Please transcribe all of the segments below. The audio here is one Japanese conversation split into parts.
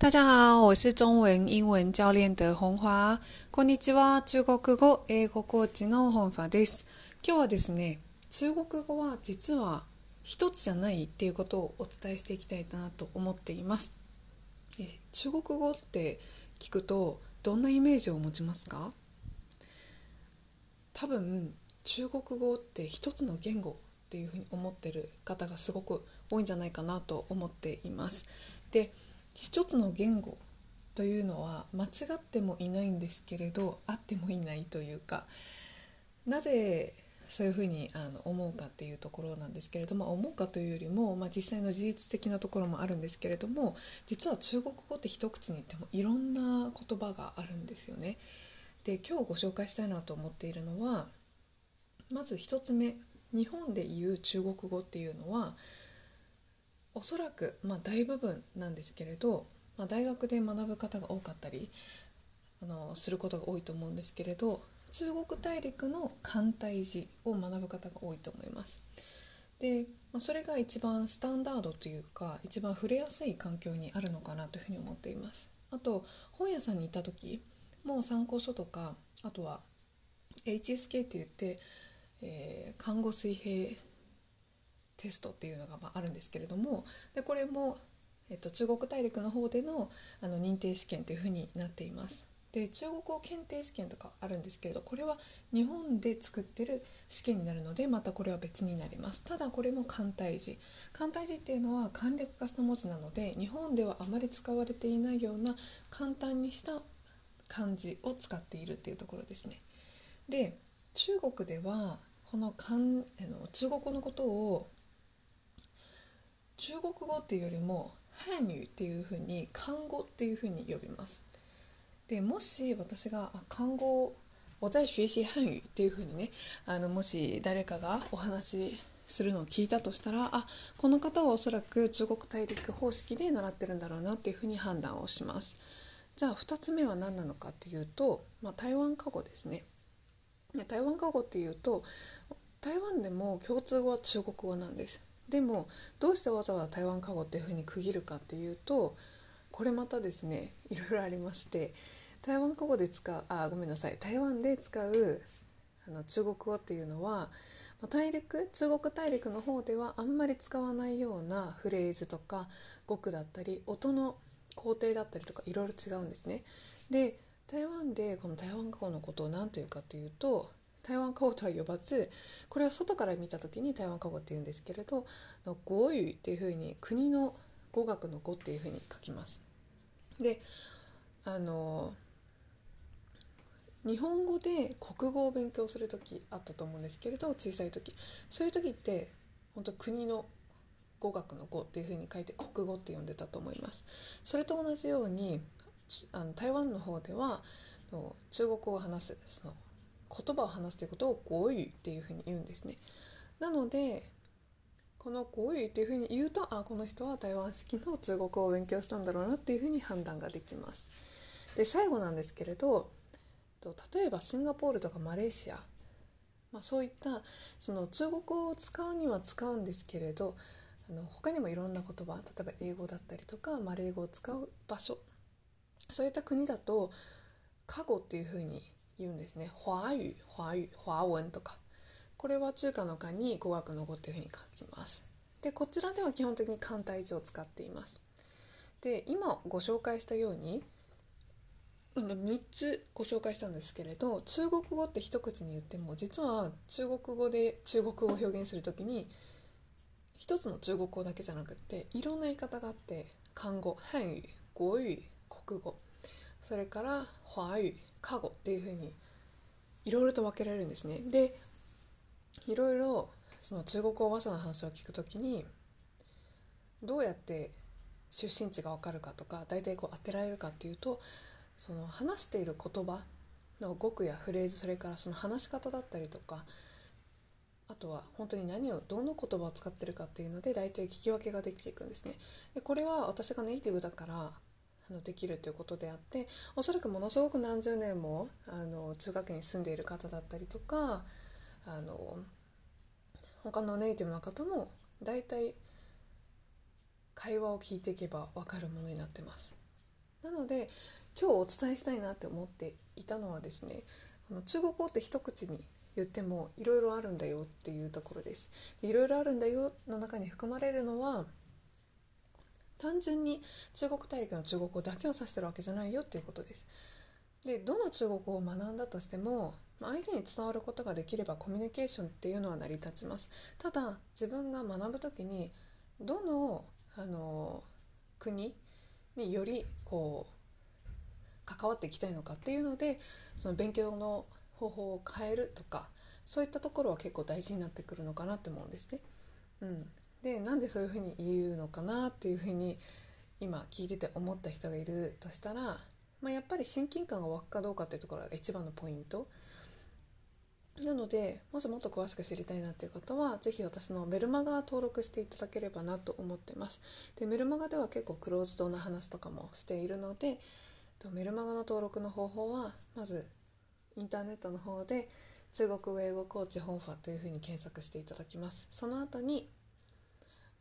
大家好，我是中文英文教練的本華。こんにちは、中国語、英語コーチの本華です。今日はですね、中国語は実は一つじゃないっていうことをお伝えしていきたいなと思っています。中国語って聞くとどんなイメージを持ちますか？多分中国語って一つの言語っていうふうに思ってる方がすごく多いんじゃないかなと思っています。で一つの言語というのは間違ってもいないんですけれどあってもいないというかなぜそういうふうにあの思うかっていうところなんですけれども思うかというよりも、まあ、実際の事実的なところもあるんですけれども実は中国語って一口に言ってもいろんな言葉があるんですよね。で今日ご紹介したいなと思っているのはまず1つ目日本で言う中国語っていうのはおそらく、まあ、大部分なんですけれど、まあ、大学で学ぶ方が多かったりあのすることが多いと思うんですけれど中国大陸の簡体字を学ぶ方が多いと思います。で、まあ、それが一番スタンダードというか一番触れやすい環境にあるのかなというふうに思っています。あと本屋さんに行った時もう参考書とかあとは HSK って言って、えー、看護水平テストっていうのがまああるんですけれどもでこれも、えっと、中国大陸の方でのあの認定試験というふうになっています。で中国語検定試験とかあるんですけれどこれは日本で作ってる試験になるのでまたこれは別になります。ただこれも簡体字。簡体字っていうのは簡略化した文字なので日本ではあまり使われていないような簡単にした漢字を使っているっていうところですね。で中国ではこの漢あの中国語のことを中国語っていうよりも漢語っていうふうに漢語っていうふうに呼びます。でもし私が漢語我在学習漢語っていうふうにねあのもし誰かがお話しするのを聞いたとしたらあこの方はおそらく中国大陸方式で習ってるんだろうなっていうふうに判断をします。じゃあ2つ目は何なのかっていうと、まあ、台湾過語ですね。台湾過語っていうと台湾でも共通語は中国語なんです。でもどうしてわざわざ台湾過語っていうふうに区切るかっていうとこれまたですねいろいろありまして台湾語で使うあごめんなさい台湾で使うあの中国語っていうのは大陸中国大陸の方ではあんまり使わないようなフレーズとか語句だったり音の工程だったりとかいろいろ違うんですね。で台湾でこの台湾過語のことを何というかというと台湾過語とは呼ばずこれは外から見た時に台湾過語っていうんですけれど「語彙」っていうふうに国の語学の語っていうふうに書きます。であの日本語で国語を勉強する時あったと思うんですけれど小さい時そういう時って本当国の語学の語っていうふうに書いて国語って呼んでたと思います。それと同じようにあの台湾の方では中国語を話すその言葉を話すということを語彙っていうふうに言うんですね。なのでこの語彙っていうふうに言うとあこの人は台湾式の中国語を勉強したんだろうなっていうふうに判断ができます。で最後なんですけれど例えばシンガポールとかマレーシア、まあ、そういったその中国語を使うには使うんですけれどあの他にもいろんな言葉例えば英語だったりとかマレー語を使う場所そういった国だと過語っていうふうに言うんですね。華語、華語、華文とか。これは中華の漢に語学の語っていうふうに書きます。で、こちらでは基本的に簡体字を使っています。で、今ご紹介したように、3つご紹介したんですけれど中国語って一口に言っても実は中国語で中国語を表現する時に一つの中国語だけじゃなくっていろんな言い方があって漢語漢語語彙国語それから華語過語っていうふうにいろいろと分けられるんですね。でいろいろその中国語話者の話を聞くときにどうやって出身地が分かるかとか大体こう当てられるかっていうとその話している言葉の語句やフレーズそれからその話し方だったりとかあとは本当に何をどの言葉を使ってるかっていうので大体聞き分けができていくんですね。でこれは私がネイティブだからあのできるということであっておそらくものすごく何十年もあの中学に住んでいる方だったりとかあの他のネイティブの方も大体会話を聞いていけば分かるものになってます。なので今日お伝えしたいなって思っていたのはですねあの中国語って一口に言ってもいろいろあるんだよっていうところですいろいろあるんだよの中に含まれるのは単純に中国大陸の中国語だけを指してるわけじゃないよっていうことです。でどの中国語を学んだとしても相手に伝わることができればコミュニケーションっていうのは成り立ちます。ただ自分が学ぶ時にどのあの国によりこう関わっていきたいのかっていうのでその勉強の方法を変えるとかそういったところは結構大事になってくるのかなって思うんですね。うん、でなんでそういうふうに言うのかなっていうふうに今聞いてて思った人がいるとしたら、まあ、やっぱり親近感が湧くかどうかっていうところが一番のポイント。なのでもしもっと詳しく知りたいなっていう方は是非私のメルマガ登録していただければなと思ってますでメルマガでは結構クローズドな話とかもしているのでメルマガの登録の方法はまずインターネットの方で中国英語コーチ本ファというふうに検索していただきますその後に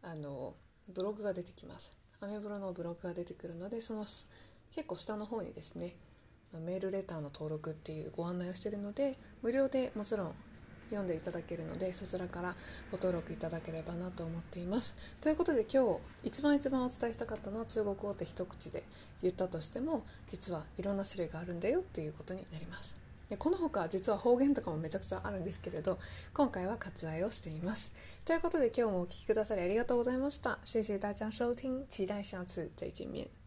あのブログが出てきますアメブロのブログが出てくるのでその結構下の方にですねメールレターの登録っていうご案内をしているので無料でもちろん読んでいただけるのでそちらからご登録いただければなと思っています。ということで今日一番一番お伝えしたかったのは中国語って一口で言ったとしても実はいろんな種類があるんだよっていうことになります。でこの他実は方言とかもめちゃくちゃあるんですけれど今回は割愛をしています。ということで今日もお聴きくださりありがとうございました。谢谢大家收听期待下次再见面。